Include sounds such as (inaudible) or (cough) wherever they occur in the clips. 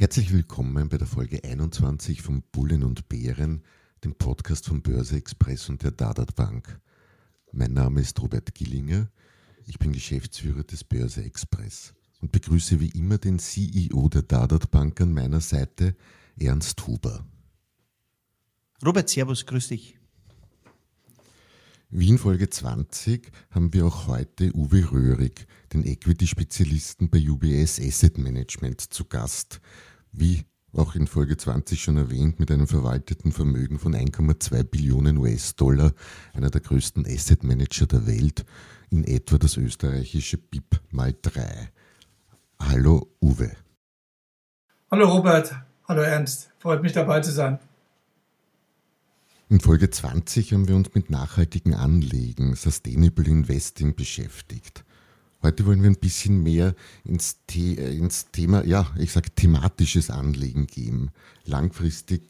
Herzlich willkommen bei der Folge 21 von Bullen und Bären, dem Podcast von Börse Express und der Dadat Bank. Mein Name ist Robert Gillinger, ich bin Geschäftsführer des Börse Express und begrüße wie immer den CEO der Dadat Bank an meiner Seite, Ernst Huber. Robert, Servus, grüß dich. Wie in Folge 20 haben wir auch heute Uwe Röhrig, den Equity-Spezialisten bei UBS Asset Management, zu Gast. Wie auch in Folge 20 schon erwähnt, mit einem verwalteten Vermögen von 1,2 Billionen US-Dollar, einer der größten Asset Manager der Welt, in etwa das österreichische BIP mal 3. Hallo Uwe. Hallo Robert, hallo Ernst, freut mich dabei zu sein. In Folge 20 haben wir uns mit nachhaltigen Anlegen, Sustainable Investing beschäftigt. Heute wollen wir ein bisschen mehr ins, The ins Thema, ja, ich sage thematisches Anlegen gehen. Langfristig,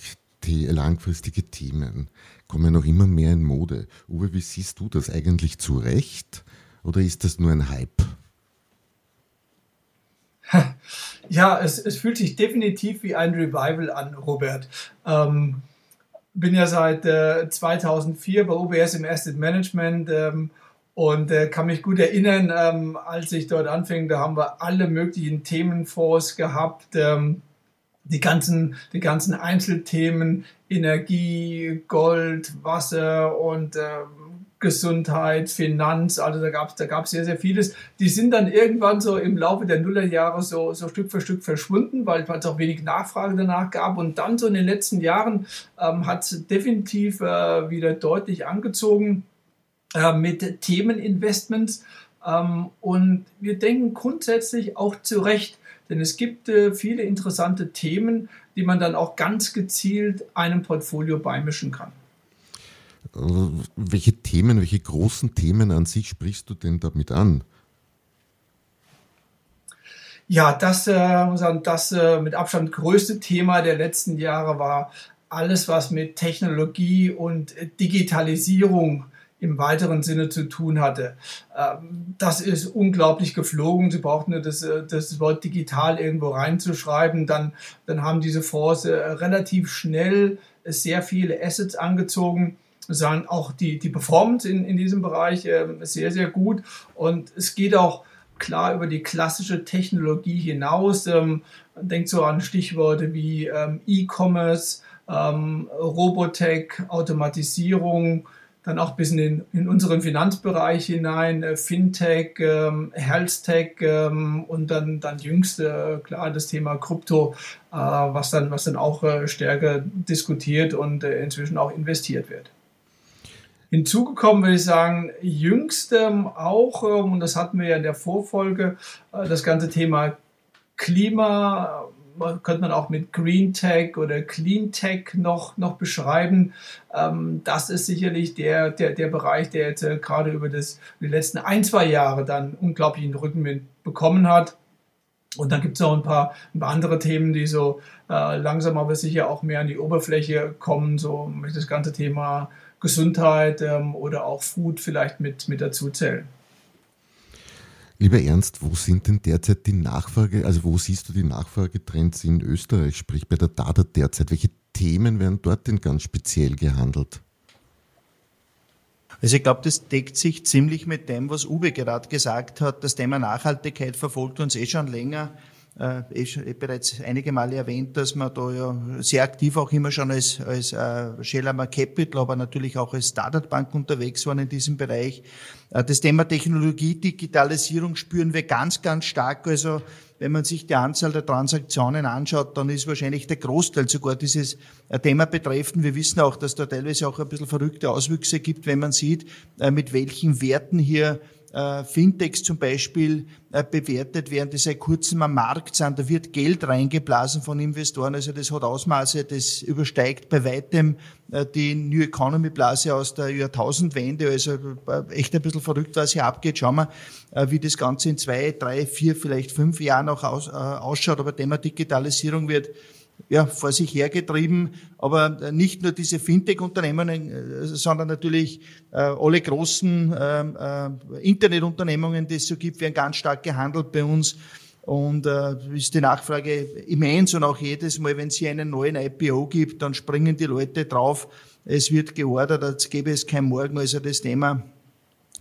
the langfristige Themen kommen noch immer mehr in Mode. Uwe, wie siehst du das eigentlich zu Recht oder ist das nur ein Hype? (laughs) Ja, es, es fühlt sich definitiv wie ein Revival an, Robert. Ähm, bin ja seit äh, 2004 bei OBS im Asset Management ähm, und äh, kann mich gut erinnern, ähm, als ich dort anfing, da haben wir alle möglichen Themenfonds gehabt. Ähm, die ganzen, die ganzen Einzelthemen, Energie, Gold, Wasser und ähm, Gesundheit, Finanz, also da gab es da gab's sehr, sehr vieles. Die sind dann irgendwann so im Laufe der Nullerjahre so, so Stück für Stück verschwunden, weil es auch wenig Nachfrage danach gab. Und dann so in den letzten Jahren ähm, hat es definitiv äh, wieder deutlich angezogen äh, mit Themeninvestments. Ähm, und wir denken grundsätzlich auch zu Recht, denn es gibt äh, viele interessante Themen, die man dann auch ganz gezielt einem Portfolio beimischen kann. Welche Themen, welche großen Themen an sich sprichst du denn damit an? Ja, das, äh, das äh, mit Abstand größte Thema der letzten Jahre war alles, was mit Technologie und Digitalisierung im weiteren Sinne zu tun hatte. Ähm, das ist unglaublich geflogen. Sie brauchten nur das, äh, das Wort digital irgendwo reinzuschreiben. Dann, dann haben diese Fonds äh, relativ schnell sehr viele Assets angezogen sagen auch die, die Performance in, in diesem Bereich äh, sehr, sehr gut. Und es geht auch klar über die klassische Technologie hinaus. Ähm, denkt so an Stichworte wie ähm, E-Commerce, ähm, Robotech, Automatisierung, dann auch bis in, in unseren Finanzbereich hinein, äh, Fintech, ähm, Healthtech ähm, und dann, dann jüngste, klar, das Thema Krypto, äh, was, dann, was dann auch äh, stärker diskutiert und äh, inzwischen auch investiert wird. Hinzugekommen würde ich sagen, jüngstem auch, ähm, und das hatten wir ja in der Vorfolge, äh, das ganze Thema Klima, äh, könnte man auch mit Green Tech oder Clean Tech noch, noch beschreiben. Ähm, das ist sicherlich der, der, der Bereich, der jetzt äh, gerade über das, die letzten ein, zwei Jahre dann unglaublichen Rückenwind bekommen hat. Und dann gibt es noch ein paar, ein paar, andere Themen, die so langsam aber sicher auch mehr an die Oberfläche kommen, so das ganze Thema Gesundheit ähm, oder auch Food vielleicht mit, mit dazu zählen. Lieber Ernst, wo sind denn derzeit die Nachfrage, also wo siehst du die Nachfragetrends in Österreich, sprich bei der DADA derzeit? Welche Themen werden dort denn ganz speziell gehandelt? Also ich glaube, das deckt sich ziemlich mit dem, was Uwe gerade gesagt hat. Das Thema Nachhaltigkeit verfolgt uns eh schon länger eh, eh bereits einige Male erwähnt, dass man da ja sehr aktiv auch immer schon als, als äh, Schellhammer Capital, aber natürlich auch als Startup Bank unterwegs waren in diesem Bereich. Äh, das Thema Technologie, Digitalisierung spüren wir ganz, ganz stark. Also wenn man sich die Anzahl der Transaktionen anschaut, dann ist wahrscheinlich der Großteil sogar dieses äh, Thema betreffend. Wir wissen auch, dass da teilweise auch ein bisschen verrückte Auswüchse gibt, wenn man sieht, äh, mit welchen Werten hier äh, Fintechs zum Beispiel äh, bewertet werden, die seit kurzem am Markt sind. Da wird Geld reingeblasen von Investoren. Also das hat Ausmaße, das übersteigt bei weitem äh, die New Economy Blase aus der Jahrtausendwende. Also echt ein bisschen verrückt, was hier abgeht. Schauen wir, wie das Ganze in zwei, drei, vier, vielleicht fünf Jahren äh, ausschaut. Aber Thema Digitalisierung wird ja, vor sich hergetrieben. Aber nicht nur diese Fintech-Unternehmen, äh, sondern natürlich äh, alle großen ähm, äh, Internetunternehmungen, die es so gibt, werden ganz stark gehandelt bei uns. Und äh, ist die Nachfrage immens und auch jedes Mal, wenn es hier einen neuen IPO gibt, dann springen die Leute drauf. Es wird geordert, als gäbe es kein Morgen. Also das Thema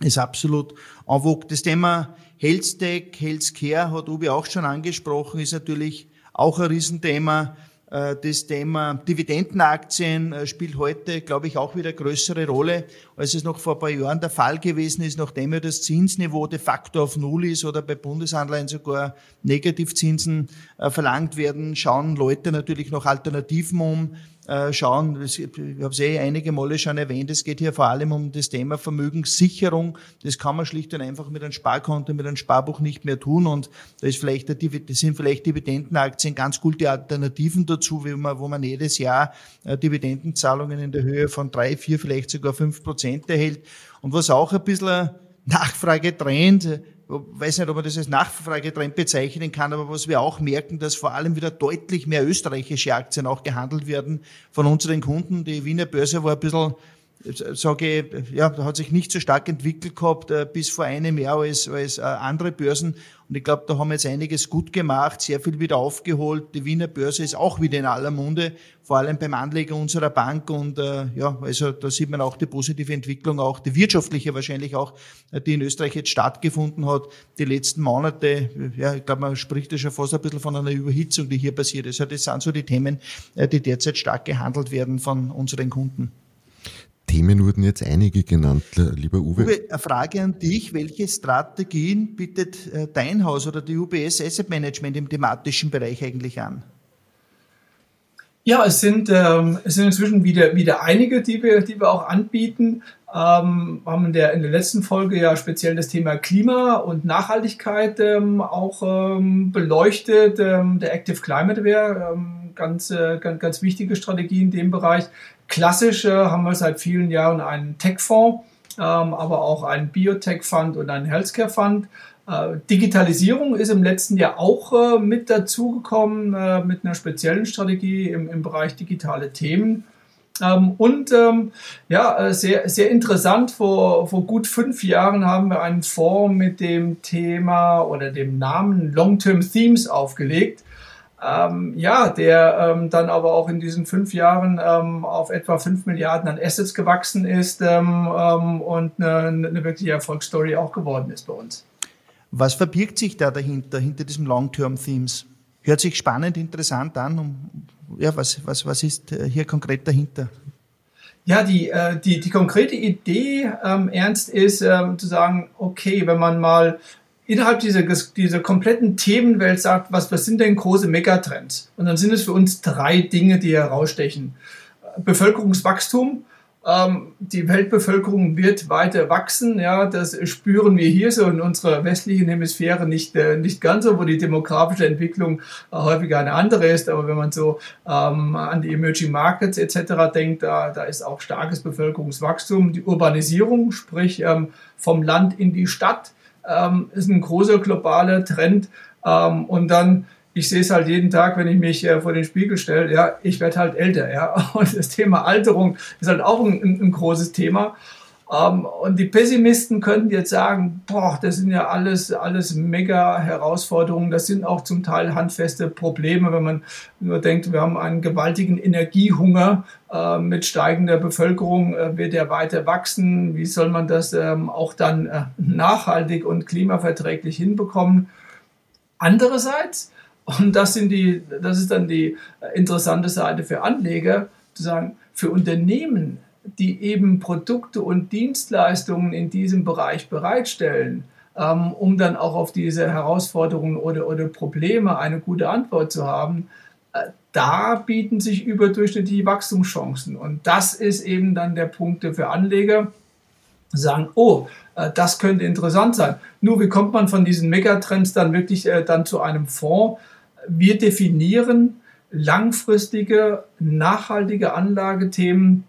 ist absolut en vogue. Das Thema Health Tech, Healthcare hat Ubi auch schon angesprochen, ist natürlich auch ein Riesenthema. Äh, das Thema Dividendenaktien äh, spielt heute, glaube ich, auch wieder größere Rolle, als es noch vor ein paar Jahren der Fall gewesen ist, nachdem ja das Zinsniveau de facto auf Null ist oder bei Bundesanleihen sogar Negativzinsen äh, verlangt werden, schauen Leute natürlich noch Alternativen um, schauen. Ich habe es eh einige Male schon erwähnt, es geht hier vor allem um das Thema Vermögenssicherung. Das kann man schlicht und einfach mit einem Sparkonto, mit einem Sparbuch nicht mehr tun. Und da ist vielleicht, das sind vielleicht Dividendenaktien ganz gute Alternativen dazu, wo man, wo man jedes Jahr äh, Dividendenzahlungen in der Höhe von drei, vier, vielleicht sogar fünf Prozent erhält. Und was auch ein bisschen Nachfragetrend weiß nicht, ob man das als Nachfragetrend bezeichnen kann, aber was wir auch merken, dass vor allem wieder deutlich mehr österreichische Aktien auch gehandelt werden von unseren Kunden. Die Wiener Börse war ein bisschen sage ich, ja, da hat sich nicht so stark entwickelt gehabt äh, bis vor einem Jahr als, als äh, andere Börsen. Und ich glaube, da haben wir jetzt einiges gut gemacht, sehr viel wieder aufgeholt. Die Wiener Börse ist auch wieder in aller Munde, vor allem beim Anleger unserer Bank. Und äh, ja, also da sieht man auch die positive Entwicklung, auch die wirtschaftliche wahrscheinlich auch, äh, die in Österreich jetzt stattgefunden hat. Die letzten Monate, ja, ich glaube, man spricht ja schon fast ein bisschen von einer Überhitzung, die hier passiert ist. Also das sind so die Themen, äh, die derzeit stark gehandelt werden von unseren Kunden. Themen wurden jetzt einige genannt, lieber Uwe. Uwe, eine Frage an dich. Welche Strategien bietet äh, dein Haus oder die UBS Asset Management im thematischen Bereich eigentlich an? Ja, es sind, ähm, es sind inzwischen wieder, wieder einige, die wir, die wir auch anbieten. Ähm, haben in der, in der letzten Folge ja speziell das Thema Klima und Nachhaltigkeit ähm, auch ähm, beleuchtet. Ähm, der Active Climate wäre ähm, ganz, äh, ganz, ganz wichtige Strategie in dem Bereich. Klassisch haben wir seit vielen Jahren einen Tech-Fonds, ähm, aber auch einen Biotech-Fund und einen Healthcare-Fund. Äh, Digitalisierung ist im letzten Jahr auch äh, mit dazugekommen, äh, mit einer speziellen Strategie im, im Bereich digitale Themen. Ähm, und ähm, ja, äh, sehr, sehr interessant, vor, vor gut fünf Jahren haben wir einen Fonds mit dem Thema oder dem Namen Long-Term Themes aufgelegt. Ähm, ja, der ähm, dann aber auch in diesen fünf Jahren ähm, auf etwa fünf Milliarden an Assets gewachsen ist ähm, ähm, und eine, eine wirkliche Erfolgsstory auch geworden ist bei uns. Was verbirgt sich da dahinter, hinter diesem Long-Term-Themes? Hört sich spannend, interessant an. Ja, was, was, was ist äh, hier konkret dahinter? Ja, die, äh, die, die konkrete Idee, ähm, Ernst, ist ähm, zu sagen, okay, wenn man mal innerhalb dieser, dieser kompletten Themenwelt sagt, was, was sind denn große Megatrends? Und dann sind es für uns drei Dinge, die herausstechen. Bevölkerungswachstum. Ähm, die Weltbevölkerung wird weiter wachsen. Ja, das spüren wir hier so in unserer westlichen Hemisphäre nicht, äh, nicht ganz so, wo die demografische Entwicklung äh, häufiger eine andere ist. Aber wenn man so ähm, an die Emerging Markets etc. denkt, da, da ist auch starkes Bevölkerungswachstum. Die Urbanisierung, sprich ähm, vom Land in die Stadt ähm, ist ein großer globaler Trend. Ähm, und dann, ich sehe es halt jeden Tag, wenn ich mich äh, vor den Spiegel stelle, ja, ich werde halt älter, ja. (laughs) Und das Thema Alterung ist halt auch ein, ein großes Thema. Ähm, und die Pessimisten könnten jetzt sagen, boah, das sind ja alles, alles mega Herausforderungen. Das sind auch zum Teil handfeste Probleme, wenn man nur denkt, wir haben einen gewaltigen Energiehunger äh, mit steigender Bevölkerung, äh, wird er weiter wachsen. Wie soll man das ähm, auch dann äh, nachhaltig und klimaverträglich hinbekommen? Andererseits, und das sind die, das ist dann die interessante Seite für Anleger, zu sagen, für Unternehmen die eben Produkte und Dienstleistungen in diesem Bereich bereitstellen, ähm, um dann auch auf diese Herausforderungen oder, oder Probleme eine gute Antwort zu haben, äh, da bieten sich überdurchschnittliche Wachstumschancen. Und das ist eben dann der Punkt für Anleger. sagen, oh, äh, das könnte interessant sein. Nur wie kommt man von diesen Megatrends dann wirklich äh, dann zu einem Fonds? Wir definieren langfristige, nachhaltige Anlagethemen.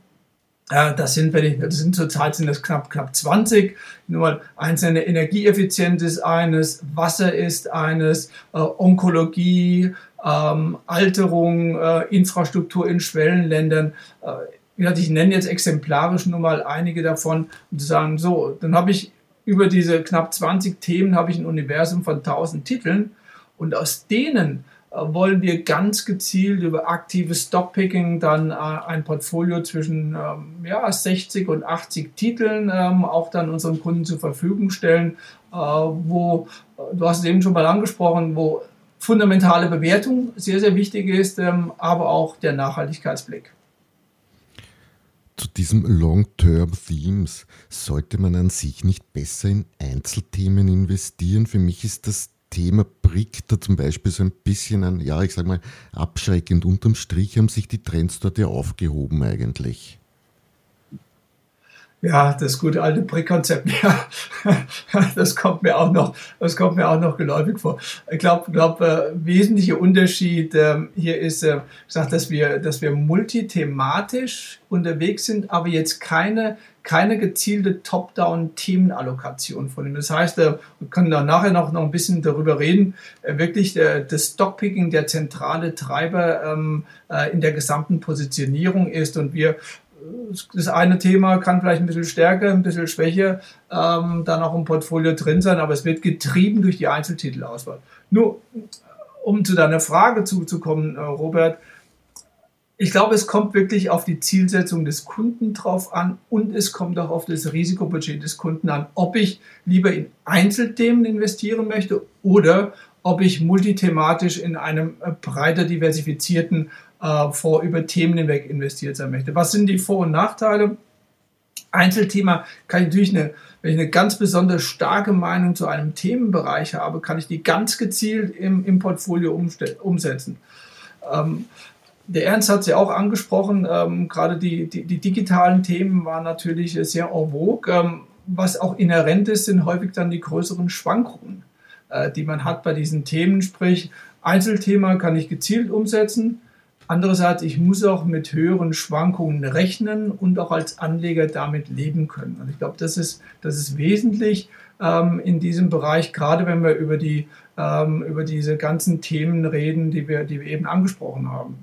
Das sind, wenn ich, das sind zurzeit sind das knapp, knapp 20. Nur mal einzelne Energieeffizienz ist eines, Wasser ist eines, äh, Onkologie, ähm, Alterung, äh, Infrastruktur in Schwellenländern. Äh, ich nenne jetzt exemplarisch nur mal einige davon, zu sagen, so, dann habe ich über diese knapp 20 Themen habe ich ein Universum von 1000 Titeln und aus denen äh, wollen wir ganz gezielt über aktives Stockpicking dann äh, ein Portfolio zwischen ähm, ja, 60 und 80 Titeln ähm, auch dann unseren Kunden zur Verfügung stellen, äh, wo, du hast es eben schon mal angesprochen, wo fundamentale Bewertung sehr, sehr wichtig ist, ähm, aber auch der Nachhaltigkeitsblick zu diesem Long-Term-Themes sollte man an sich nicht besser in Einzelthemen investieren? Für mich ist das Thema BRIC da zum Beispiel so ein bisschen an, ja, ich sag mal, abschreckend. Unterm Strich haben sich die Trends dort ja aufgehoben eigentlich. Ja, das gute alte Brick-Konzept, (laughs) ja, das kommt mir auch noch, das kommt mir auch noch geläufig vor. Ich glaube, glaub, äh, wesentlicher Unterschied äh, hier ist, äh, gesagt, dass wir, dass wir multithematisch unterwegs sind, aber jetzt keine, keine gezielte Top-Down-Themenallokation vornehmen. Das heißt, äh, wir können da nachher noch, noch ein bisschen darüber reden, äh, wirklich äh, das Stockpicking der zentrale Treiber ähm, äh, in der gesamten Positionierung ist und wir das eine Thema kann vielleicht ein bisschen stärker, ein bisschen schwächer ähm, dann auch im Portfolio drin sein, aber es wird getrieben durch die Einzeltitelauswahl. Nur, um zu deiner Frage zuzukommen, äh, Robert, ich glaube, es kommt wirklich auf die Zielsetzung des Kunden drauf an und es kommt auch auf das Risikobudget des Kunden an, ob ich lieber in Einzelthemen investieren möchte oder ob ich multithematisch in einem äh, breiter diversifizierten äh, vor über Themen hinweg investiert sein möchte. Was sind die Vor- und Nachteile? Einzelthema kann ich natürlich eine, wenn ich eine ganz besonders starke Meinung zu einem Themenbereich habe, kann ich die ganz gezielt im, im Portfolio umsetzen. Ähm, der Ernst hat es ja auch angesprochen, ähm, gerade die, die, die, digitalen Themen waren natürlich sehr en vogue. Ähm, was auch inhärent ist, sind häufig dann die größeren Schwankungen, äh, die man hat bei diesen Themen. Sprich, Einzelthema kann ich gezielt umsetzen, Andererseits, ich muss auch mit höheren Schwankungen rechnen und auch als Anleger damit leben können. Und ich glaube, das ist, das ist wesentlich ähm, in diesem Bereich, gerade wenn wir über, die, ähm, über diese ganzen Themen reden, die wir, die wir eben angesprochen haben.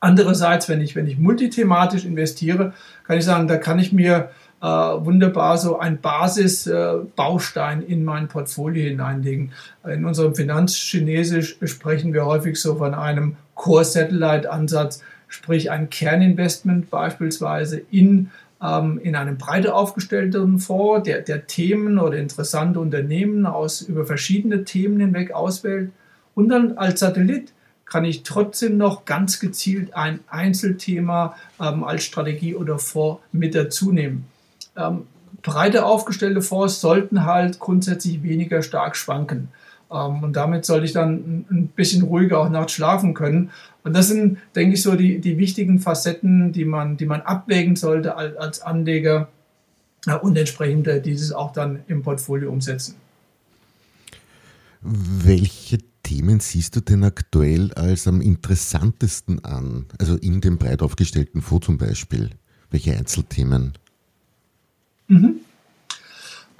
Andererseits, wenn ich, wenn ich multithematisch investiere, kann ich sagen, da kann ich mir äh, wunderbar so ein Basisbaustein äh, in mein Portfolio hineinlegen. In unserem Finanzchinesisch sprechen wir häufig so von einem Core-Satellite-Ansatz, sprich ein Kerninvestment beispielsweise in, ähm, in einem breiter aufgestellten Fonds, der, der Themen oder interessante Unternehmen aus über verschiedene Themen hinweg auswählt. Und dann als Satellit kann ich trotzdem noch ganz gezielt ein Einzelthema ähm, als Strategie oder Fonds mit dazu nehmen. Ähm, breiter aufgestellte Fonds sollten halt grundsätzlich weniger stark schwanken. Ähm, und damit sollte ich dann ein bisschen ruhiger auch nachts schlafen können. Und das sind, denke ich, so die, die wichtigen Facetten, die man, die man abwägen sollte als Anleger und entsprechend äh, dieses auch dann im Portfolio umsetzen. Welche Themen siehst du denn aktuell als am interessantesten an? Also in dem breit aufgestellten Fonds zum Beispiel. Welche Einzelthemen? Mhm.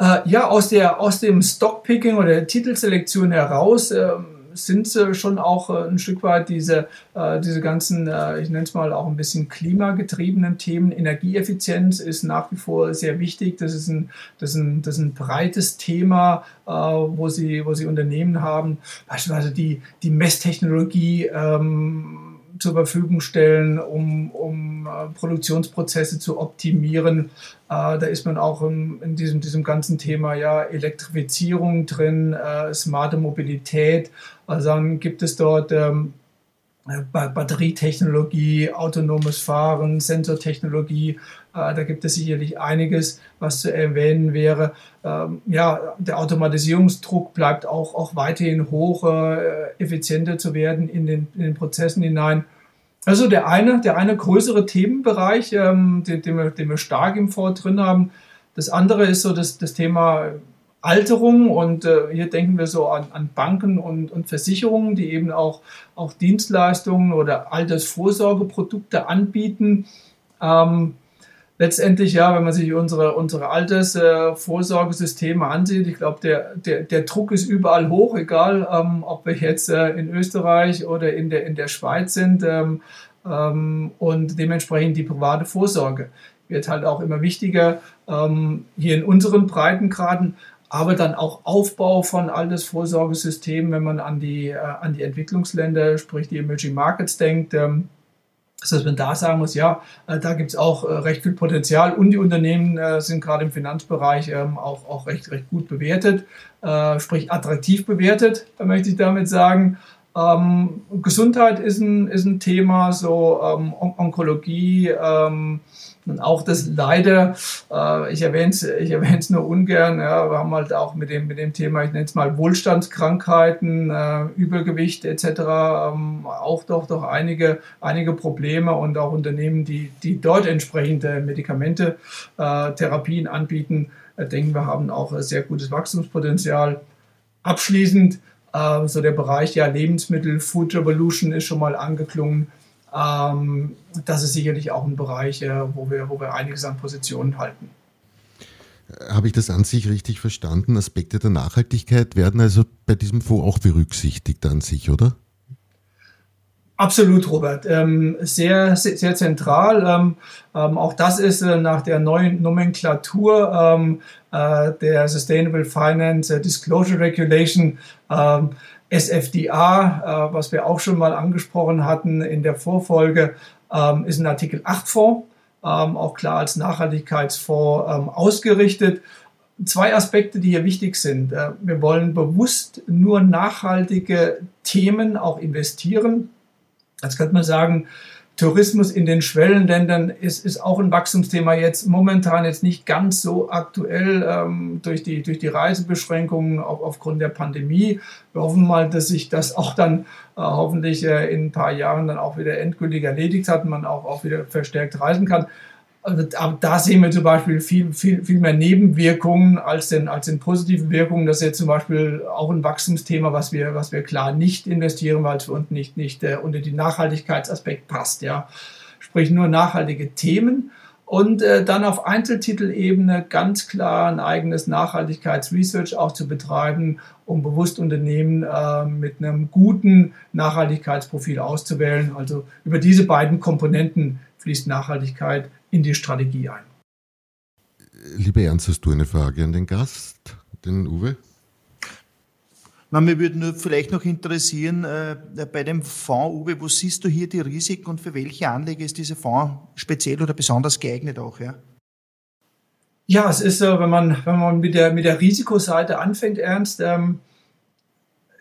Äh, ja, aus, der, aus dem Stockpicking oder der Titelselektion heraus äh, sind sie schon auch äh, ein Stück weit diese, äh, diese ganzen, ich nenne es mal auch ein bisschen klimagetriebenen Themen. Energieeffizienz ist nach wie vor sehr wichtig. Das ist ein, das ist ein, das ist ein breites Thema, wo, sie, wo sie Unternehmen haben. Beispielsweise die, die Messtechnologie. Ähm, zur Verfügung stellen, um, um äh, Produktionsprozesse zu optimieren. Äh, da ist man auch in, diesem, diesem ganzen Thema ja Elektrifizierung drin, äh, smarte Mobilität. Also dann gibt es dort ähm, Batterietechnologie, autonomes Fahren, Sensortechnologie. Äh, da gibt es sicherlich einiges, was zu erwähnen wäre. Ähm, ja, der Automatisierungsdruck bleibt auch, auch weiterhin hoch, äh, effizienter zu werden in den, in den Prozessen hinein. Also der eine, der eine größere Themenbereich, ähm, den, den, wir, den wir stark im Vor drin haben, Das andere ist so das, das Thema Alterung und äh, hier denken wir so an, an Banken und, und Versicherungen, die eben auch, auch Dienstleistungen oder Altersvorsorgeprodukte anbieten. Ähm, letztendlich, ja, wenn man sich unsere, unsere Altersvorsorgesysteme äh, ansieht, ich glaube, der, der, der Druck ist überall hoch, egal ähm, ob wir jetzt äh, in Österreich oder in der, in der Schweiz sind. Ähm, ähm, und dementsprechend die private Vorsorge wird halt auch immer wichtiger. Ähm, hier in unseren Breitengraden aber dann auch Aufbau von Altersvorsorgesystemen, wenn man an die, äh, an die Entwicklungsländer, sprich die Emerging Markets denkt. Ähm, dass man da sagen muss, ja, äh, da gibt es auch äh, recht viel Potenzial und die Unternehmen äh, sind gerade im Finanzbereich ähm, auch, auch recht, recht gut bewertet, sprich attraktiv bewertet, möchte ich damit sagen. Ähm, Gesundheit ist ein, ist ein Thema, so ähm, On Onkologie, ähm, und auch das leider, äh, ich erwähne es ich erwähne's nur ungern, ja, wir haben halt auch mit dem, mit dem Thema, ich nenne es mal Wohlstandskrankheiten, äh, Übergewicht etc. Ähm, auch doch, doch einige, einige Probleme und auch Unternehmen, die, die dort entsprechende Medikamente, äh, Therapien anbieten, äh, denken wir haben auch sehr gutes Wachstumspotenzial. Abschließend, äh, so der Bereich ja Lebensmittel, Food Revolution ist schon mal angeklungen. Ähm, das ist sicherlich auch ein Bereich, äh, wo, wir, wo wir einiges an Positionen halten. Habe ich das an sich richtig verstanden? Aspekte der Nachhaltigkeit werden also bei diesem Fonds auch berücksichtigt an sich, oder? Absolut, Robert. Ähm, sehr, sehr, sehr, zentral. Ähm, ähm, auch das ist äh, nach der neuen Nomenklatur ähm, äh, der Sustainable Finance Disclosure Regulation ähm, SFDA, äh, was wir auch schon mal angesprochen hatten in der Vorfolge, ähm, ist ein Artikel 8 Fonds, auch klar als Nachhaltigkeitsfonds ausgerichtet. Zwei Aspekte, die hier wichtig sind. Äh, wir wollen bewusst nur nachhaltige Themen auch investieren. Jetzt könnte man sagen, Tourismus in den Schwellenländern ist, ist auch ein Wachstumsthema jetzt momentan jetzt nicht ganz so aktuell ähm, durch, die, durch die Reisebeschränkungen auch aufgrund der Pandemie. Wir hoffen mal, dass sich das auch dann äh, hoffentlich äh, in ein paar Jahren dann auch wieder endgültig erledigt hat und man auch, auch wieder verstärkt reisen kann. Also da sehen wir zum Beispiel viel, viel, viel mehr Nebenwirkungen als den, als den positiven Wirkungen. Das ist jetzt zum Beispiel auch ein Wachstumsthema, was wir, was wir klar nicht investieren, weil es für uns nicht, nicht äh, unter den Nachhaltigkeitsaspekt passt. Ja. Sprich nur nachhaltige Themen und äh, dann auf Einzeltitelebene ganz klar ein eigenes Nachhaltigkeitsresearch auch zu betreiben, um bewusst Unternehmen äh, mit einem guten Nachhaltigkeitsprofil auszuwählen. Also über diese beiden Komponenten fließt Nachhaltigkeit in die Strategie ein. Lieber Ernst, hast du eine Frage an den Gast, den Uwe? Na, mir würde nur vielleicht noch interessieren, äh, bei dem Fonds, Uwe, wo siehst du hier die Risiken und für welche Anleger ist dieser Fonds speziell oder besonders geeignet auch? Ja? Ja, es ist so, wenn man, wenn man mit der, mit der Risikoseite anfängt, Ernst, ähm,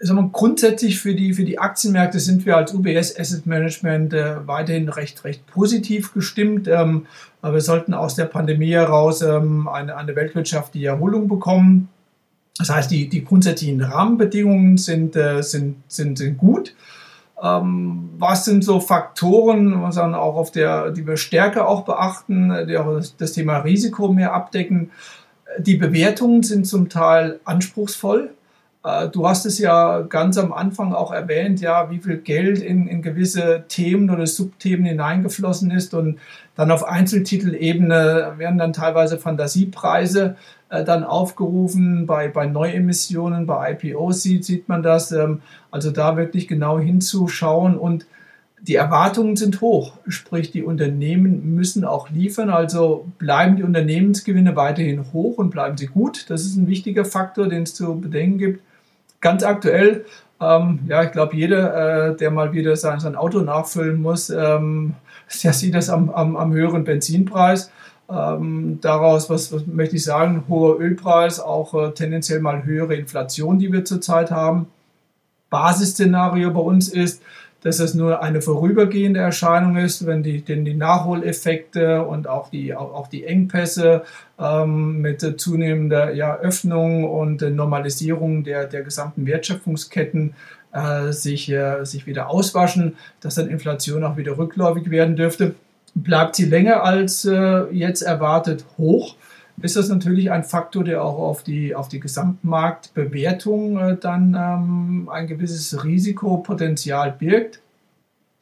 wir, grundsätzlich für die, für die Aktienmärkte sind wir als UBS Asset Management äh, weiterhin recht, recht positiv gestimmt. Ähm, aber wir sollten aus der Pandemie heraus ähm, eine, eine weltwirtschaftliche Erholung bekommen. Das heißt, die, die grundsätzlichen Rahmenbedingungen sind, äh, sind, sind, sind gut. Ähm, was sind so Faktoren, was dann auch auf der, die wir stärker auch beachten, die auch das, das Thema Risiko mehr abdecken? Die Bewertungen sind zum Teil anspruchsvoll. Äh, du hast es ja ganz am Anfang auch erwähnt, ja, wie viel Geld in, in gewisse Themen oder Subthemen hineingeflossen ist und dann auf Einzeltitelebene werden dann teilweise Fantasiepreise äh, dann aufgerufen. Bei, bei Neuemissionen, bei IPOs sieht, sieht man das. Ähm, also da wirklich genau hinzuschauen und die Erwartungen sind hoch, sprich die Unternehmen müssen auch liefern, also bleiben die Unternehmensgewinne weiterhin hoch und bleiben sie gut. Das ist ein wichtiger Faktor, den es zu bedenken gibt ganz aktuell, ähm, ja, ich glaube, jeder, äh, der mal wieder sein, sein Auto nachfüllen muss, ähm, der sieht das am, am, am höheren Benzinpreis. Ähm, daraus, was, was, möchte ich sagen, hoher Ölpreis, auch äh, tendenziell mal höhere Inflation, die wir zurzeit haben. Basisszenario bei uns ist, dass es nur eine vorübergehende Erscheinung ist, wenn die, denn die Nachholeffekte und auch die, auch, die Engpässe ähm, mit zunehmender ja, Öffnung und Normalisierung der, der gesamten Wertschöpfungsketten äh, sich, äh, sich wieder auswaschen, dass dann Inflation auch wieder rückläufig werden dürfte. Bleibt sie länger als äh, jetzt erwartet hoch, ist das natürlich ein Faktor, der auch auf die, auf die Gesamtmarktbewertung äh, dann ähm, ein gewisses Risikopotenzial birgt.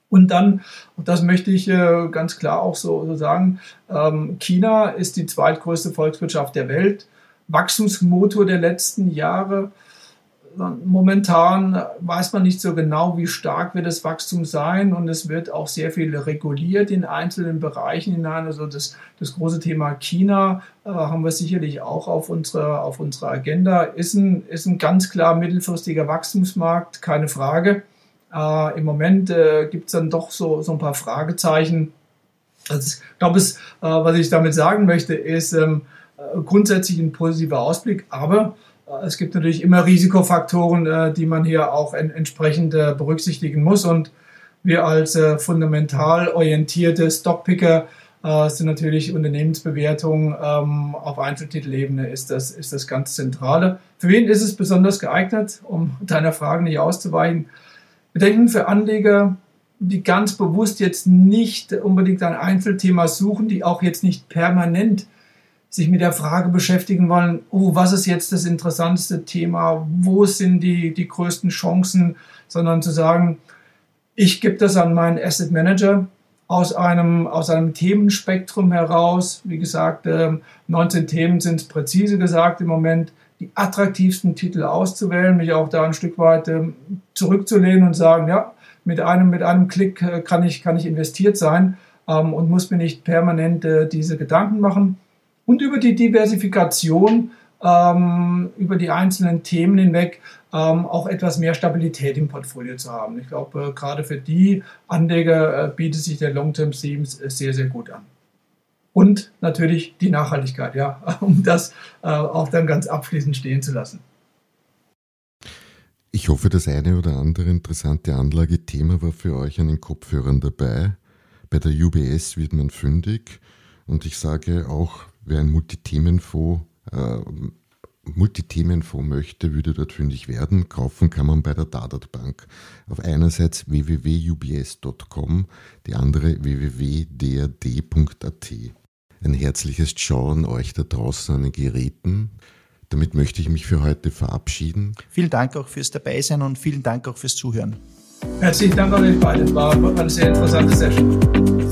Und dann, und das möchte ich äh, ganz klar auch so, so sagen, ähm, China ist die zweitgrößte Volkswirtschaft der Welt, Wachstumsmotor der letzten Jahre. Momentan weiß man nicht so genau, wie stark wird das Wachstum sein und es wird auch sehr viel reguliert in einzelnen Bereichen hinein. Also das, das große Thema China äh, haben wir sicherlich auch auf unserer, auf unserer Agenda. Ist ein, ist ein ganz klar mittelfristiger Wachstumsmarkt, keine Frage. Äh, Im Moment äh, gibt es dann doch so, so ein paar Fragezeichen. Also ich glaube, äh, was ich damit sagen möchte, ist ähm, äh, grundsätzlich ein positiver Ausblick, aber es gibt natürlich immer Risikofaktoren, äh, die man hier auch en entsprechend berücksichtigen muss. Und wir als fundamental orientierte Stockpicker sind natürlich Unternehmensbewertungen ähm, auf Einzeltitelebene ist das, ist das ganz Zentrale. Für wen ist es besonders geeignet, um deiner Frage nicht auszuweichen? Wir denken für Anleger, die ganz bewusst jetzt nicht unbedingt ein Einzelthema suchen, die auch jetzt nicht permanent sich mit der Frage beschäftigen wollen, oh, was ist jetzt das interessanteste Thema, wo sind die, die größten Chancen, sondern zu sagen, ich gebe das an meinen Asset Manager aus einem, aus einem Themenspektrum heraus. Wie gesagt, 19 ähm, Themen sind präzise gesagt im Moment, die attraktivsten Titel auszuwählen, mich auch da ein Stück weit ähm, zurückzulehnen und sagen, ja, mit einem, mit einem Klick äh, kann ich, kann ich investiert sein ähm, und muss mir nicht permanent äh, diese Gedanken machen und über die Diversifikation ähm, über die einzelnen Themen hinweg ähm, auch etwas mehr Stabilität im Portfolio zu haben. Ich glaube, äh, gerade für die Anleger äh, bietet sich der Long-Term Themes äh, sehr, sehr gut an. Und natürlich die Nachhaltigkeit, ja, (laughs) um das äh, auch dann ganz abschließend stehen zu lassen. Ich hoffe, das eine oder andere interessante Anlagethema war für euch an den Kopfhörern dabei. Bei der UBS wird man fündig und ich sage auch wer ein Multithemenfonds äh, Multithemenfonds möchte, würde dort fündig werden. Kaufen kann man bei der Dadat Bank. Auf einerseits www.ubs.com, die andere www.drd.at. Ein herzliches Ciao an euch da draußen an den Geräten. Damit möchte ich mich für heute verabschieden. Vielen Dank auch fürs Dabeisein und vielen Dank auch fürs Zuhören. Herzlichen Dank an euch beide. War eine sehr interessante Session.